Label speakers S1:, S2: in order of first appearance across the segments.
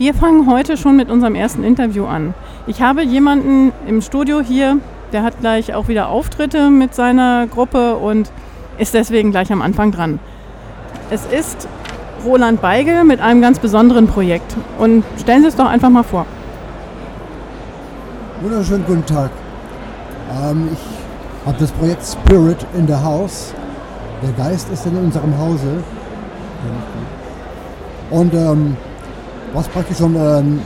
S1: Wir fangen heute schon mit unserem ersten Interview an. Ich habe jemanden im Studio hier, der hat gleich auch wieder Auftritte mit seiner Gruppe und ist deswegen gleich am Anfang dran. Es ist Roland Beigel mit einem ganz besonderen Projekt. Und stellen Sie es doch einfach mal vor.
S2: Wunderschönen guten Tag. Ähm, ich habe das Projekt Spirit in the House. Der Geist ist in unserem Hause. Und ähm, was praktisch schon ähm,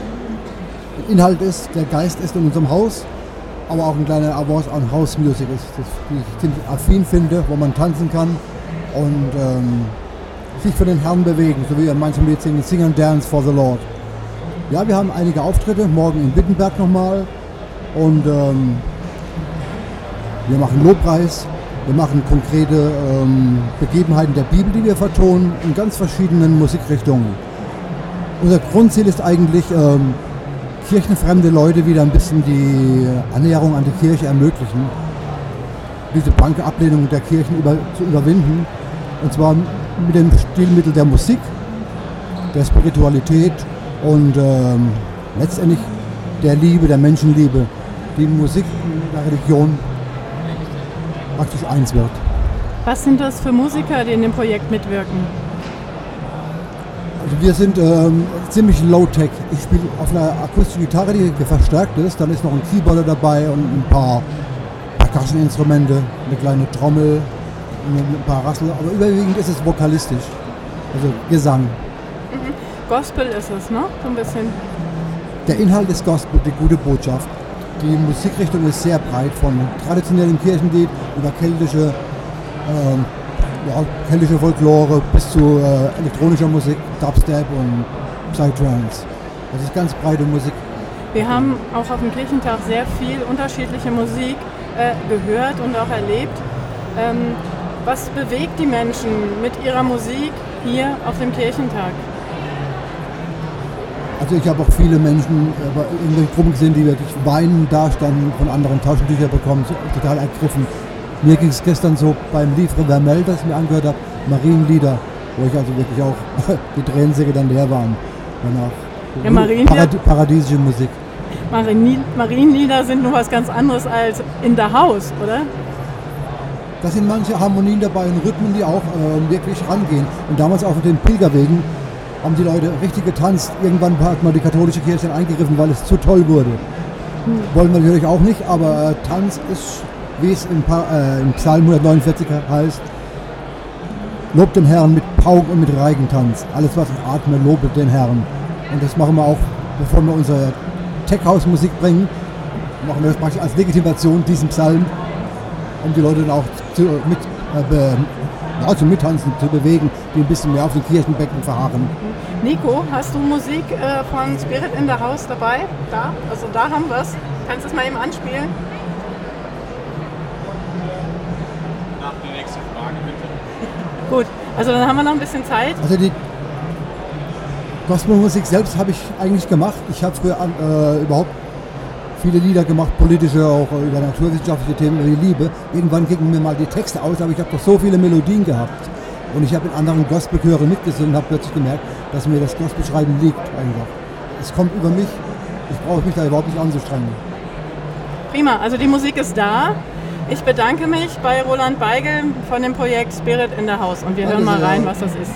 S2: Inhalt ist, der Geist ist in unserem Haus, aber auch ein kleiner Award an House Music ist, das ich ziemlich affin finde, wo man tanzen kann und ähm, sich für den Herrn bewegen, so wie manche Lied singen, Sing and Dance for the Lord. Ja, wir haben einige Auftritte, morgen in Wittenberg nochmal und ähm, wir machen Lobpreis, wir machen konkrete ähm, Begebenheiten der Bibel, die wir vertonen, in ganz verschiedenen Musikrichtungen. Unser Grundziel ist eigentlich, ähm, kirchenfremde Leute wieder ein bisschen die Annäherung an die Kirche ermöglichen, diese blanke Ablehnung der Kirchen über, zu überwinden. Und zwar mit dem Stilmittel der Musik, der Spiritualität und ähm, letztendlich der Liebe, der Menschenliebe, die Musik der Religion praktisch eins wird.
S1: Was sind das für Musiker, die in dem Projekt mitwirken?
S2: Also wir sind ähm, ziemlich low-tech. Ich spiele auf einer akustischen Gitarre, die verstärkt ist. Dann ist noch ein Keyboarder dabei und ein paar Percussion-Instrumente, eine kleine Trommel, ein paar Rassel. Aber überwiegend ist es vokalistisch, also Gesang.
S1: Mhm. Gospel ist es, ne? So ein bisschen.
S2: Der Inhalt ist Gospel, die gute Botschaft. Die Musikrichtung ist sehr breit, von traditionellem Kirchenlied über keltische, ähm, ja, keltische Folklore bis zu äh, elektronischer Musik, Dubstep und Psytrance. Das ist ganz breite Musik.
S1: Wir haben auch auf dem Kirchentag sehr viel unterschiedliche Musik äh, gehört und auch erlebt. Ähm, was bewegt die Menschen mit ihrer Musik hier auf dem Kirchentag?
S2: Also ich habe auch viele Menschen äh, in den Gruppen gesehen, die wirklich weinen da standen, von anderen Taschentücher bekommen, total ergriffen. Mir ging es gestern so beim Livre Vermel, das ich mir angehört habe, Marienlieder, wo ich also wirklich auch die Tränensäcke dann leer waren. Danach.
S1: Ja, Marienlieder,
S2: Paradi paradesische Musik.
S1: Marienlieder sind nur was ganz anderes als in der Haus, oder?
S2: Da sind manche Harmonien dabei und Rhythmen, die auch äh, wirklich rangehen. Und damals auch auf den Pilgerwegen haben die Leute richtig getanzt. Irgendwann hat mal die katholische Kirche eingegriffen, weil es zu toll wurde. Hm. Wollen wir natürlich auch nicht, aber äh, Tanz ist, wie es im, äh, im Psalm 149 heißt, lobt den Herrn mit Pauken und mit Reigentanz. Alles, was ich atme, lobet den Herrn. Und das machen wir auch, bevor wir unsere Tech-House-Musik bringen, machen wir das praktisch als Legitimation, diesen Psalm, um die Leute dann auch zu, mit, äh, ja, zum Mittanzen zu bewegen, die ein bisschen mehr auf den Kirchenbecken verharren.
S1: Nico, hast du Musik äh, von Spirit in the House dabei? Da? Also da haben wir es. Kannst du es mal eben anspielen? Gut, also dann haben wir noch ein bisschen Zeit.
S2: Also die Gospelmusik selbst habe ich eigentlich gemacht. Ich habe früher äh, überhaupt viele Lieder gemacht, politische, auch über naturwissenschaftliche Themen, über die Liebe. Irgendwann gingen mir mal die Texte aus, aber ich habe doch so viele Melodien gehabt. Und ich habe in anderen Gospelchören mitgesungen und habe plötzlich gemerkt, dass mir das Gospelschreiben liegt einfach. Es kommt über mich, ich brauche mich da überhaupt nicht anzustrengen.
S1: Prima, also die Musik ist da. Ich bedanke mich bei Roland Beigel von dem Projekt Spirit in the House und wir hören mal rein, was das ist.